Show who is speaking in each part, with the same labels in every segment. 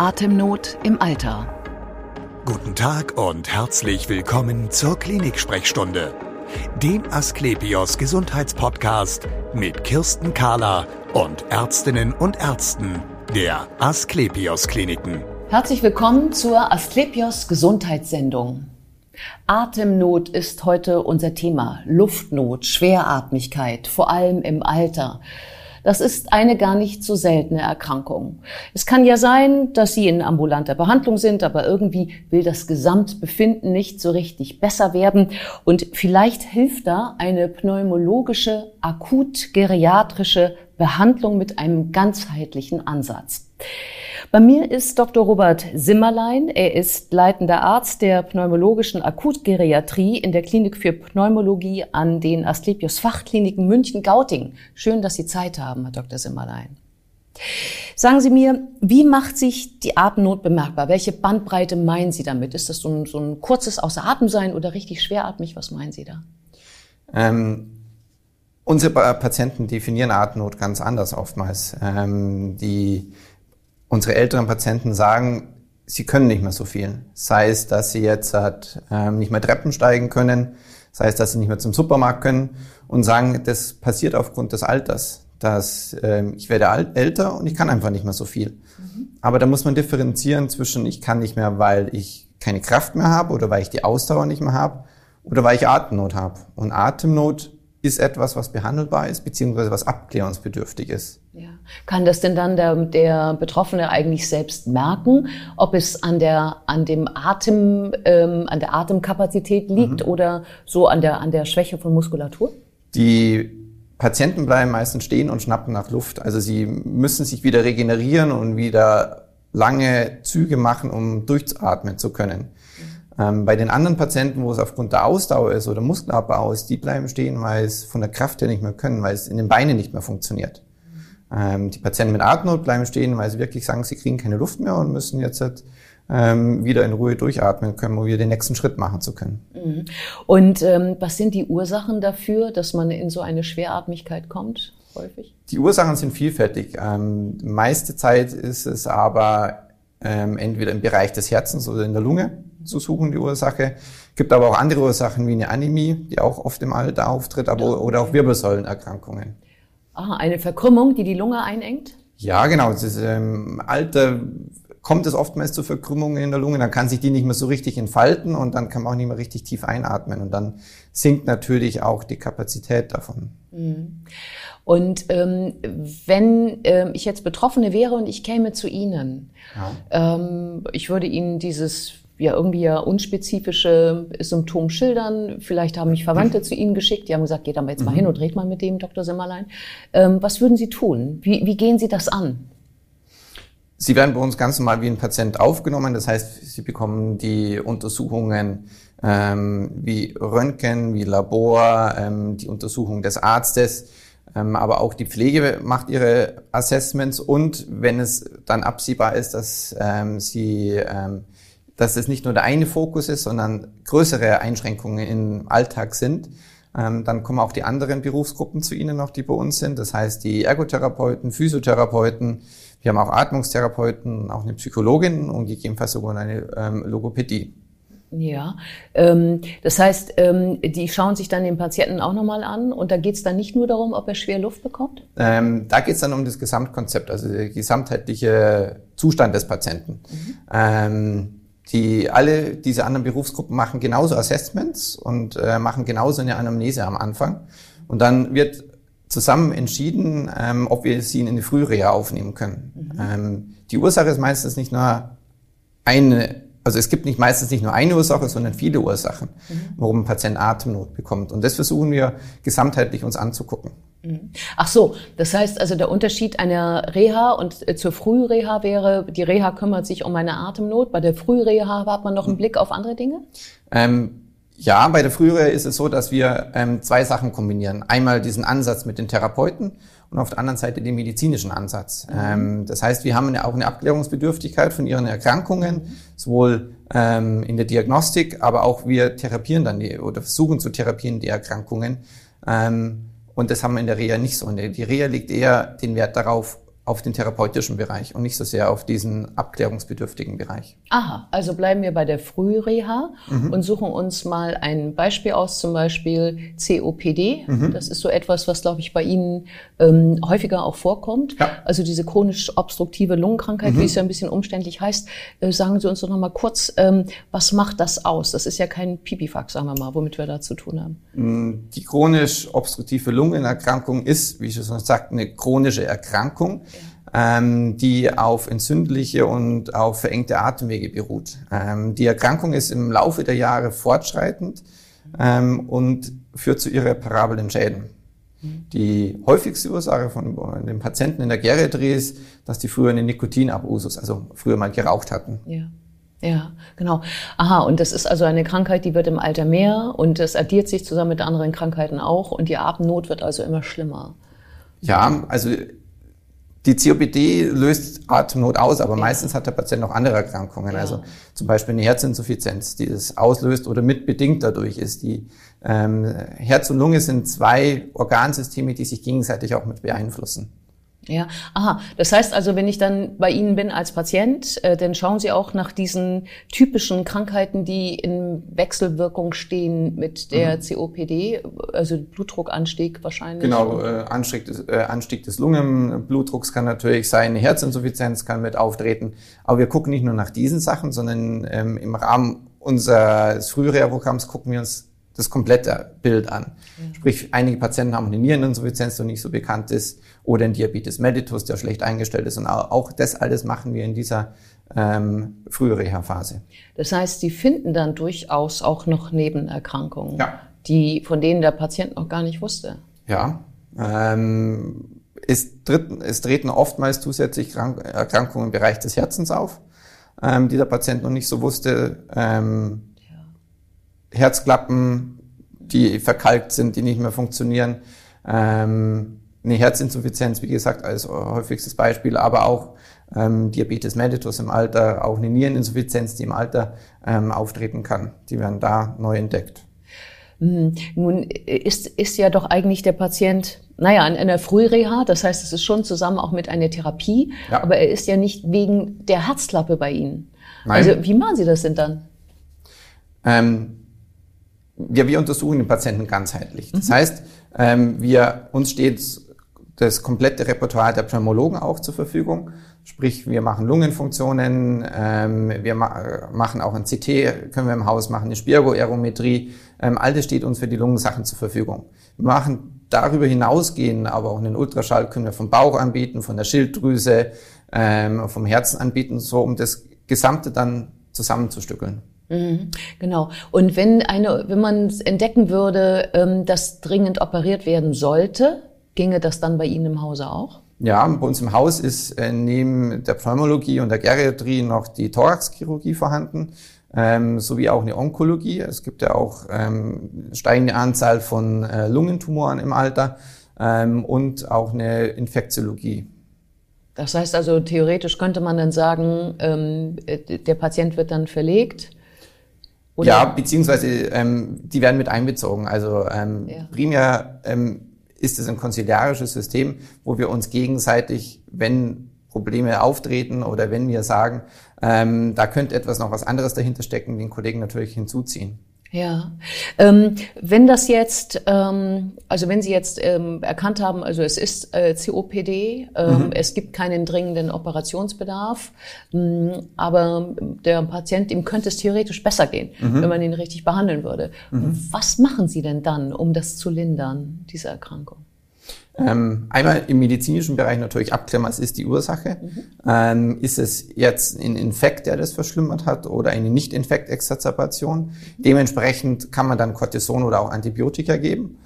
Speaker 1: Atemnot im Alter.
Speaker 2: Guten Tag und herzlich willkommen zur Klinik-Sprechstunde, dem Asklepios Gesundheitspodcast mit Kirsten Kahler und Ärztinnen und Ärzten der Asklepios Kliniken.
Speaker 1: Herzlich willkommen zur Asklepios Gesundheitssendung. Atemnot ist heute unser Thema. Luftnot, Schweratmigkeit, vor allem im Alter. Das ist eine gar nicht so seltene Erkrankung. Es kann ja sein, dass Sie in ambulanter Behandlung sind, aber irgendwie will das Gesamtbefinden nicht so richtig besser werden. Und vielleicht hilft da eine pneumologische, akut-geriatrische Behandlung mit einem ganzheitlichen Ansatz. Bei mir ist Dr. Robert Simmerlein. Er ist leitender Arzt der pneumologischen Akutgeriatrie in der Klinik für Pneumologie an den Asklepios Fachkliniken München-Gauting. Schön, dass Sie Zeit haben, Herr Dr. Simmerlein. Sagen Sie mir, wie macht sich die Atemnot bemerkbar? Welche Bandbreite meinen Sie damit? Ist das so ein, so ein kurzes Außeratemsein oder richtig schweratmig? Was meinen Sie da?
Speaker 3: Ähm, unsere Patienten definieren Atemnot ganz anders oftmals. Ähm, die unsere älteren Patienten sagen, sie können nicht mehr so viel. Sei es, dass sie jetzt halt, ähm, nicht mehr Treppen steigen können, sei es, dass sie nicht mehr zum Supermarkt können und sagen, das passiert aufgrund des Alters, dass ähm, ich werde alt, älter und ich kann einfach nicht mehr so viel. Mhm. Aber da muss man differenzieren zwischen ich kann nicht mehr, weil ich keine Kraft mehr habe oder weil ich die Ausdauer nicht mehr habe oder weil ich Atemnot habe. Und Atemnot ist etwas, was behandelbar ist, beziehungsweise was abklärungsbedürftig ist.
Speaker 1: Ja. Kann das denn dann der, der Betroffene eigentlich selbst merken, ob es an der an dem Atem ähm, an der Atemkapazität liegt mhm. oder so an der an der Schwäche von Muskulatur?
Speaker 3: Die Patienten bleiben meistens stehen und schnappen nach Luft. Also sie müssen sich wieder regenerieren und wieder lange Züge machen, um durchzuatmen zu können. Ähm, bei den anderen Patienten, wo es aufgrund der Ausdauer ist oder Muskelabbau ist, die bleiben stehen, weil es von der Kraft her nicht mehr können, weil es in den Beinen nicht mehr funktioniert. Ähm, die Patienten mit Atemnot bleiben stehen, weil sie wirklich sagen, sie kriegen keine Luft mehr und müssen jetzt halt, ähm, wieder in Ruhe durchatmen können, um wieder den nächsten Schritt machen zu können.
Speaker 1: Mhm. Und ähm, was sind die Ursachen dafür, dass man in so eine Schweratmigkeit kommt? Häufig?
Speaker 3: Die Ursachen sind vielfältig. Ähm, meiste Zeit ist es aber ähm, entweder im Bereich des Herzens oder in der Lunge zu suchen, die Ursache. Gibt aber auch andere Ursachen wie eine Anämie, die auch oft im Alter auftritt, aber, oder auch Wirbelsäulenerkrankungen.
Speaker 1: Ah, eine Verkrümmung, die die Lunge einengt?
Speaker 3: Ja, genau. Das ist, ähm, Alter kommt es oftmals zu Verkrümmungen in der Lunge, dann kann sich die nicht mehr so richtig entfalten und dann kann man auch nicht mehr richtig tief einatmen und dann sinkt natürlich auch die Kapazität davon. Mhm.
Speaker 1: Und ähm, wenn ähm, ich jetzt Betroffene wäre und ich käme zu Ihnen, ja. ähm, ich würde Ihnen dieses ja irgendwie ja unspezifische Symptom schildern. Vielleicht haben mich Verwandte mhm. zu Ihnen geschickt, die haben gesagt, geht aber jetzt mal mhm. hin und redet mal mit dem Dr. Simmerlein. Ähm, was würden Sie tun? Wie, wie gehen Sie das an?
Speaker 3: Sie werden bei uns ganz normal wie ein Patient aufgenommen. Das heißt, Sie bekommen die Untersuchungen ähm, wie Röntgen, wie Labor, ähm, die Untersuchung des Arztes. Ähm, aber auch die Pflege macht ihre Assessments und wenn es dann absehbar ist, dass ähm, sie ähm, dass es nicht nur der eine Fokus ist, sondern größere Einschränkungen im Alltag sind. Ähm, dann kommen auch die anderen Berufsgruppen zu Ihnen noch, die bei uns sind. Das heißt, die Ergotherapeuten, Physiotherapeuten, wir haben auch Atmungstherapeuten, auch eine Psychologin und gegebenenfalls sogar eine ähm, Logopädie.
Speaker 1: Ja, ähm, das heißt, ähm, die schauen sich dann den Patienten auch nochmal an und da geht es dann nicht nur darum, ob er schwer Luft bekommt?
Speaker 3: Ähm, da geht es dann um das Gesamtkonzept, also der gesamtheitliche Zustand des Patienten. Mhm. Ähm, die alle diese anderen Berufsgruppen machen genauso Assessments und äh, machen genauso eine Anamnese am Anfang. Und dann wird zusammen entschieden, ähm, ob wir sie in eine Frühreha aufnehmen können. Mhm. Ähm, die Ursache ist meistens nicht nur eine, also es gibt nicht meistens nicht nur eine Ursache, sondern viele Ursachen, mhm. warum ein Patient Atemnot bekommt. Und das versuchen wir gesamtheitlich uns anzugucken.
Speaker 1: Mhm. Ach so, das heißt also der Unterschied einer Reha und äh, zur Frühreha wäre, die Reha kümmert sich um eine Atemnot. Bei der Frühreha hat man noch einen Blick auf andere Dinge?
Speaker 3: Ähm, ja, bei der Frühreha ist es so, dass wir ähm, zwei Sachen kombinieren. Einmal diesen Ansatz mit den Therapeuten und auf der anderen Seite den medizinischen Ansatz. Mhm. Ähm, das heißt, wir haben eine, auch eine Abklärungsbedürftigkeit von ihren Erkrankungen, mhm. sowohl ähm, in der Diagnostik, aber auch wir therapieren dann die, oder versuchen zu therapieren die Erkrankungen. Ähm, und das haben wir in der Reha nicht so. Die Reha legt eher den Wert darauf, auf den therapeutischen Bereich und nicht so sehr auf diesen abklärungsbedürftigen Bereich.
Speaker 1: Aha, also bleiben wir bei der Frühreha mhm. und suchen uns mal ein Beispiel aus, zum Beispiel COPD. Mhm. Das ist so etwas, was, glaube ich, bei Ihnen ähm, häufiger auch vorkommt. Ja. Also diese chronisch obstruktive Lungenkrankheit, mhm. wie es ja ein bisschen umständlich heißt. Äh, sagen Sie uns doch noch mal kurz, ähm, was macht das aus? Das ist ja kein Pipifax, sagen wir mal, womit wir da zu tun haben.
Speaker 3: Mm, die chronisch obstruktive Lungenerkrankung ist, wie ich schon sagt, eine chronische Erkrankung, ja. Ähm, die auf entzündliche und auf verengte Atemwege beruht. Ähm, die Erkrankung ist im Laufe der Jahre fortschreitend ähm, und führt zu irreparablen Schäden. Die häufigste Ursache von den Patienten in der Geriatrie ist, dass die früher einen Nikotinabusus, also früher mal geraucht hatten.
Speaker 1: Ja. Ja, genau. Aha, und das ist also eine Krankheit, die wird im Alter mehr und das addiert sich zusammen mit anderen Krankheiten auch und die Atemnot wird also immer schlimmer.
Speaker 3: Ja, also die COPD löst Atemnot aus, aber ja. meistens hat der Patient noch andere Erkrankungen. Ja. Also zum Beispiel eine Herzinsuffizienz, die das auslöst oder mitbedingt dadurch ist. Die ähm, Herz und Lunge sind zwei Organsysteme, die sich gegenseitig auch mit beeinflussen.
Speaker 1: Ja, aha. Das heißt also, wenn ich dann bei Ihnen bin als Patient, äh, dann schauen Sie auch nach diesen typischen Krankheiten, die in Wechselwirkung stehen mit der mhm. COPD, also Blutdruckanstieg wahrscheinlich.
Speaker 3: Genau, äh, Anstieg, des, äh, Anstieg des Lungenblutdrucks kann natürlich sein, Herzinsuffizienz kann mit auftreten. Aber wir gucken nicht nur nach diesen Sachen, sondern ähm, im Rahmen unseres Frühreha-Programms gucken wir uns das komplette Bild an. Ja. Sprich, einige Patienten haben eine Niereninsuffizienz, die nicht so bekannt ist, oder ein Diabetes mellitus, der schlecht eingestellt ist. Und auch das alles machen wir in dieser ähm, Frühreha-Phase.
Speaker 1: Das heißt, Sie finden dann durchaus auch noch Nebenerkrankungen, ja. die, von denen der Patient noch gar nicht wusste.
Speaker 3: Ja. Ähm, es, treten, es treten oftmals zusätzlich Erkrankungen im Bereich des Herzens auf, ähm, die der Patient noch nicht so wusste. Ähm, Herzklappen, die verkalkt sind, die nicht mehr funktionieren. Ähm, eine Herzinsuffizienz, wie gesagt, als häufigstes Beispiel, aber auch ähm, Diabetes mellitus im Alter, auch eine Niereninsuffizienz, die im Alter ähm, auftreten kann. Die werden da neu entdeckt.
Speaker 1: Mhm. Nun ist, ist ja doch eigentlich der Patient, naja, in einer Frühreha, das heißt, es ist schon zusammen auch mit einer Therapie, ja. aber er ist ja nicht wegen der Herzklappe bei Ihnen. Nein. Also wie machen Sie das denn dann?
Speaker 3: Ähm, ja, wir untersuchen den Patienten ganzheitlich. Das mhm. heißt, ähm, wir, uns steht das komplette Repertoire der Pneumologen auch zur Verfügung. Sprich, wir machen Lungenfunktionen, ähm, wir ma machen auch ein CT, können wir im Haus machen, eine Spirgoaerometrie. Ähm, all das steht uns für die Lungensachen zur Verfügung. Wir machen darüber hinausgehen, aber auch einen Ultraschall können wir vom Bauch anbieten, von der Schilddrüse, ähm, vom Herzen anbieten, so um das Gesamte dann zusammenzustückeln.
Speaker 1: Mhm, genau. Und wenn eine, wenn man entdecken würde, ähm, dass dringend operiert werden sollte, ginge das dann bei Ihnen im Hause auch?
Speaker 3: Ja, bei uns im Haus ist äh, neben der Pneumologie und der Geriatrie noch die Thoraxchirurgie vorhanden, ähm, sowie auch eine Onkologie. Es gibt ja auch ähm, steigende Anzahl von äh, Lungentumoren im Alter ähm, und auch eine Infektiologie.
Speaker 1: Das heißt also, theoretisch könnte man dann sagen, ähm, äh, der Patient wird dann verlegt
Speaker 3: oder? Ja, beziehungsweise ähm, die werden mit einbezogen. Also ähm, ja. primär ähm, ist es ein konziliarisches System, wo wir uns gegenseitig, wenn Probleme auftreten oder wenn wir sagen, ähm, da könnte etwas noch was anderes dahinter stecken, den Kollegen natürlich hinzuziehen.
Speaker 1: Ja, ähm, wenn das jetzt, ähm, also wenn Sie jetzt ähm, erkannt haben, also es ist äh, COPD, ähm, mhm. es gibt keinen dringenden Operationsbedarf, mh, mm, aber der Patient, ihm könnte es theoretisch besser gehen, mhm. wenn man ihn richtig behandeln würde. Mhm. Was machen Sie denn dann, um das zu lindern, diese Erkrankung?
Speaker 3: Ähm, einmal im medizinischen Bereich natürlich abklären, was ist die Ursache. Mhm. Ähm, ist es jetzt ein Infekt, der das verschlimmert hat oder eine Nicht-Infekt-Exazerbation? Mhm. Dementsprechend kann man dann Cortison oder auch Antibiotika geben.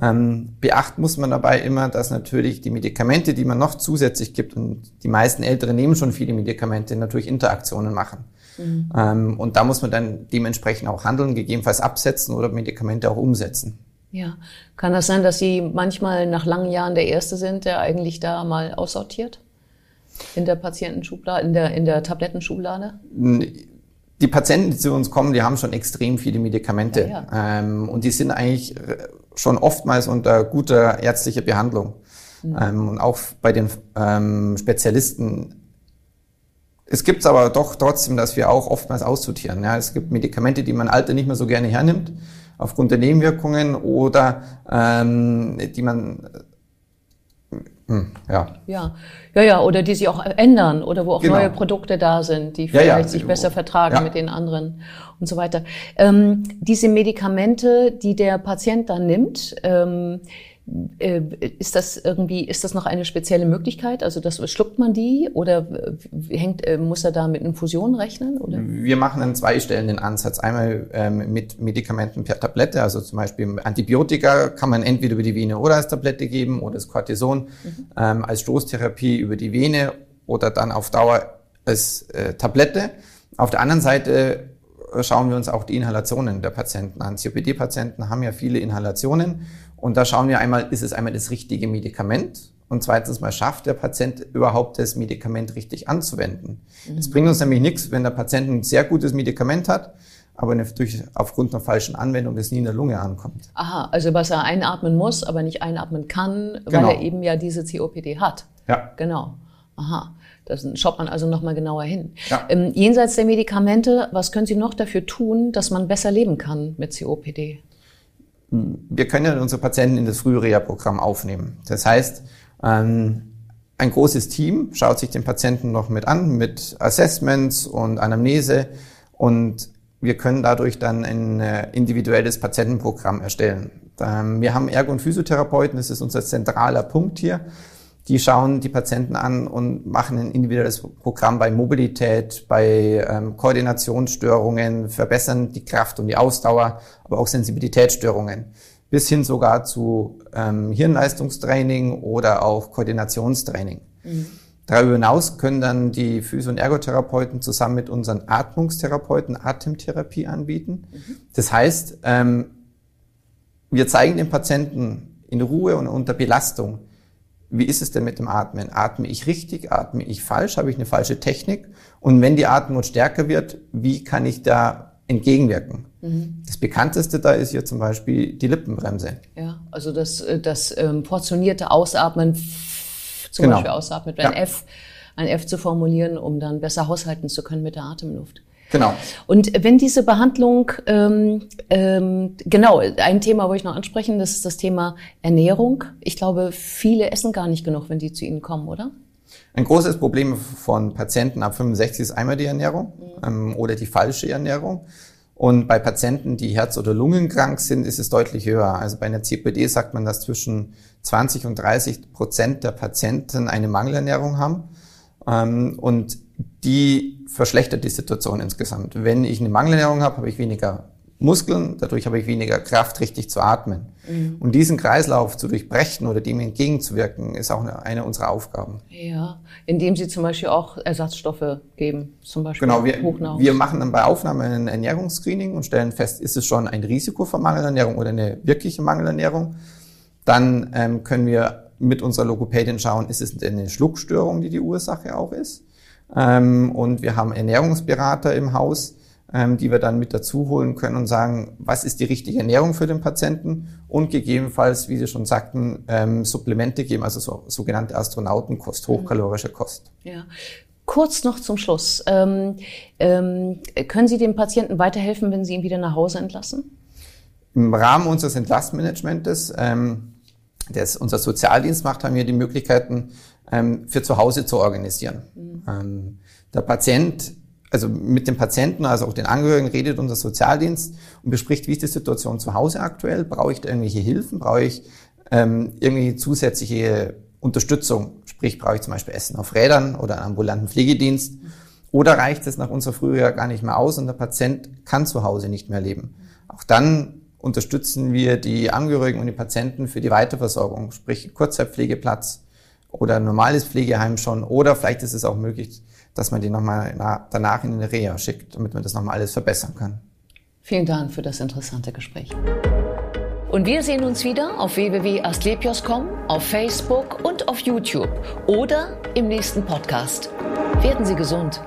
Speaker 3: Ähm, beachten muss man dabei immer, dass natürlich die Medikamente, die man noch zusätzlich gibt, und die meisten Ältere nehmen schon viele Medikamente, natürlich Interaktionen machen. Mhm. Ähm, und da muss man dann dementsprechend auch handeln, gegebenenfalls absetzen oder Medikamente auch umsetzen.
Speaker 1: Ja, kann das sein, dass Sie manchmal nach langen Jahren der Erste sind, der eigentlich da mal aussortiert? In der Patientenschublade, in der, in der Tablettenschublade?
Speaker 3: Die Patienten, die zu uns kommen, die haben schon extrem viele Medikamente. Ja, ja. Ähm, und die sind eigentlich schon oftmals unter guter ärztlicher Behandlung. Mhm. Ähm, und auch bei den ähm, Spezialisten es gibt aber doch trotzdem, dass wir auch oftmals aussortieren. Ja, es gibt Medikamente, die man Alter nicht mehr so gerne hernimmt, aufgrund der Nebenwirkungen oder ähm, die man
Speaker 1: hm, ja. ja. Ja, ja, oder die sich auch ändern oder wo auch genau. neue Produkte da sind, die vielleicht ja, ja. sich besser vertragen ja. mit den anderen und so weiter. Ähm, diese Medikamente, die der Patient dann nimmt, ähm, äh, ist das irgendwie, ist das noch eine spezielle Möglichkeit? Also das, schluckt man die oder hängt, äh, muss er da mit Infusionen rechnen? Oder?
Speaker 3: Wir machen einen zweistellenden Ansatz. Einmal ähm, mit Medikamenten per Tablette, also zum Beispiel Antibiotika kann man entweder über die Vene oder als Tablette geben oder das Cortison mhm. ähm, als Stoßtherapie über die Vene oder dann auf Dauer als äh, Tablette. Auf der anderen Seite schauen wir uns auch die Inhalationen der Patienten an. COPD-Patienten haben ja viele Inhalationen und da schauen wir einmal, ist es einmal das richtige Medikament? Und zweitens mal, schafft der Patient überhaupt das Medikament richtig anzuwenden? Es mhm. bringt uns nämlich nichts, wenn der Patient ein sehr gutes Medikament hat, aber durch, aufgrund einer falschen Anwendung das nie in der Lunge ankommt.
Speaker 1: Aha, also was er einatmen muss, aber nicht einatmen kann, genau. weil er eben ja diese COPD hat.
Speaker 3: Ja.
Speaker 1: Genau. Aha. Das schaut man also nochmal genauer hin. Ja. Ähm, jenseits der Medikamente, was können Sie noch dafür tun, dass man besser leben kann mit COPD?
Speaker 3: Wir können ja unsere Patienten in das Frühreha-Programm aufnehmen. Das heißt, ähm, ein großes Team schaut sich den Patienten noch mit an, mit Assessments und Anamnese und wir können dadurch dann ein äh, individuelles Patientenprogramm erstellen. Ähm, wir haben Ergo- und Physiotherapeuten, das ist unser zentraler Punkt hier die schauen die Patienten an und machen ein individuelles Programm bei Mobilität, bei ähm, Koordinationsstörungen, verbessern die Kraft und die Ausdauer, aber auch Sensibilitätsstörungen, bis hin sogar zu ähm, Hirnleistungstraining oder auch Koordinationstraining. Mhm. Darüber hinaus können dann die Physio- und Ergotherapeuten zusammen mit unseren Atmungstherapeuten Atemtherapie anbieten. Mhm. Das heißt, ähm, wir zeigen den Patienten in Ruhe und unter Belastung, wie ist es denn mit dem Atmen? Atme ich richtig? Atme ich falsch? Habe ich eine falsche Technik? Und wenn die Atmung stärker wird, wie kann ich da entgegenwirken? Mhm. Das bekannteste da ist hier zum Beispiel die Lippenbremse.
Speaker 1: Ja, also das, äh, das ähm, portionierte Ausatmen, zum genau. Beispiel Ausatmen ein ja. F, ein F zu formulieren, um dann besser haushalten zu können mit der Atemluft.
Speaker 3: Genau.
Speaker 1: Und wenn diese Behandlung, ähm, ähm, genau, ein Thema wollte ich noch ansprechen, das ist das Thema Ernährung. Ich glaube, viele essen gar nicht genug, wenn die zu Ihnen kommen, oder?
Speaker 3: Ein großes Problem von Patienten ab 65 ist einmal die Ernährung mhm. ähm, oder die falsche Ernährung. Und bei Patienten, die Herz- oder Lungenkrank sind, ist es deutlich höher. Also bei einer CPD sagt man, dass zwischen 20 und 30 Prozent der Patienten eine Mangelernährung haben. Ähm, und die verschlechtert die Situation insgesamt. Wenn ich eine Mangelernährung habe, habe ich weniger Muskeln, dadurch habe ich weniger Kraft, richtig zu atmen. Mhm. Und diesen Kreislauf zu durchbrechen oder dem entgegenzuwirken, ist auch eine, eine, unserer Aufgaben.
Speaker 1: Ja, indem Sie zum Beispiel auch Ersatzstoffe geben, zum Beispiel
Speaker 3: genau, wir, wir machen dann bei Aufnahme ein Ernährungsscreening und stellen fest, ist es schon ein Risiko für Mangelernährung oder eine wirkliche Mangelernährung. Dann ähm, können wir mit unserer Logopädin schauen, ist es eine Schluckstörung, die die Ursache auch ist. Ähm, und wir haben Ernährungsberater im Haus, ähm, die wir dann mit dazu holen können und sagen, was ist die richtige Ernährung für den Patienten und gegebenenfalls, wie Sie schon sagten, ähm, Supplemente geben, also so, sogenannte Astronautenkost, mhm. hochkalorische Kost.
Speaker 1: Ja. Kurz noch zum Schluss. Ähm, ähm, können Sie dem Patienten weiterhelfen, wenn Sie ihn wieder nach Hause entlassen?
Speaker 3: Im Rahmen unseres Entlastmanagementes, ähm, das unser Sozialdienst macht, haben wir die Möglichkeiten, ähm, für zu Hause zu organisieren. Mhm. Ähm, der Patient, also mit dem Patienten, also auch den Angehörigen, redet unser Sozialdienst und bespricht, wie ist die Situation zu Hause aktuell? Brauche ich da irgendwelche Hilfen? Brauche ich ähm, irgendwie zusätzliche Unterstützung? Sprich, brauche ich zum Beispiel Essen auf Rädern oder einen ambulanten Pflegedienst? Oder reicht es nach unserer Frühjahr gar nicht mehr aus und der Patient kann zu Hause nicht mehr leben? Auch dann unterstützen wir die Angehörigen und die Patienten für die Weiterversorgung, sprich Kurzzeitpflegeplatz, oder ein normales Pflegeheim schon. Oder vielleicht ist es auch möglich, dass man die nochmal danach in eine Reha schickt, damit man das nochmal alles verbessern kann.
Speaker 1: Vielen Dank für das interessante Gespräch. Und wir sehen uns wieder auf www.astlepios.com, auf Facebook und auf YouTube oder im nächsten Podcast. Werden Sie gesund.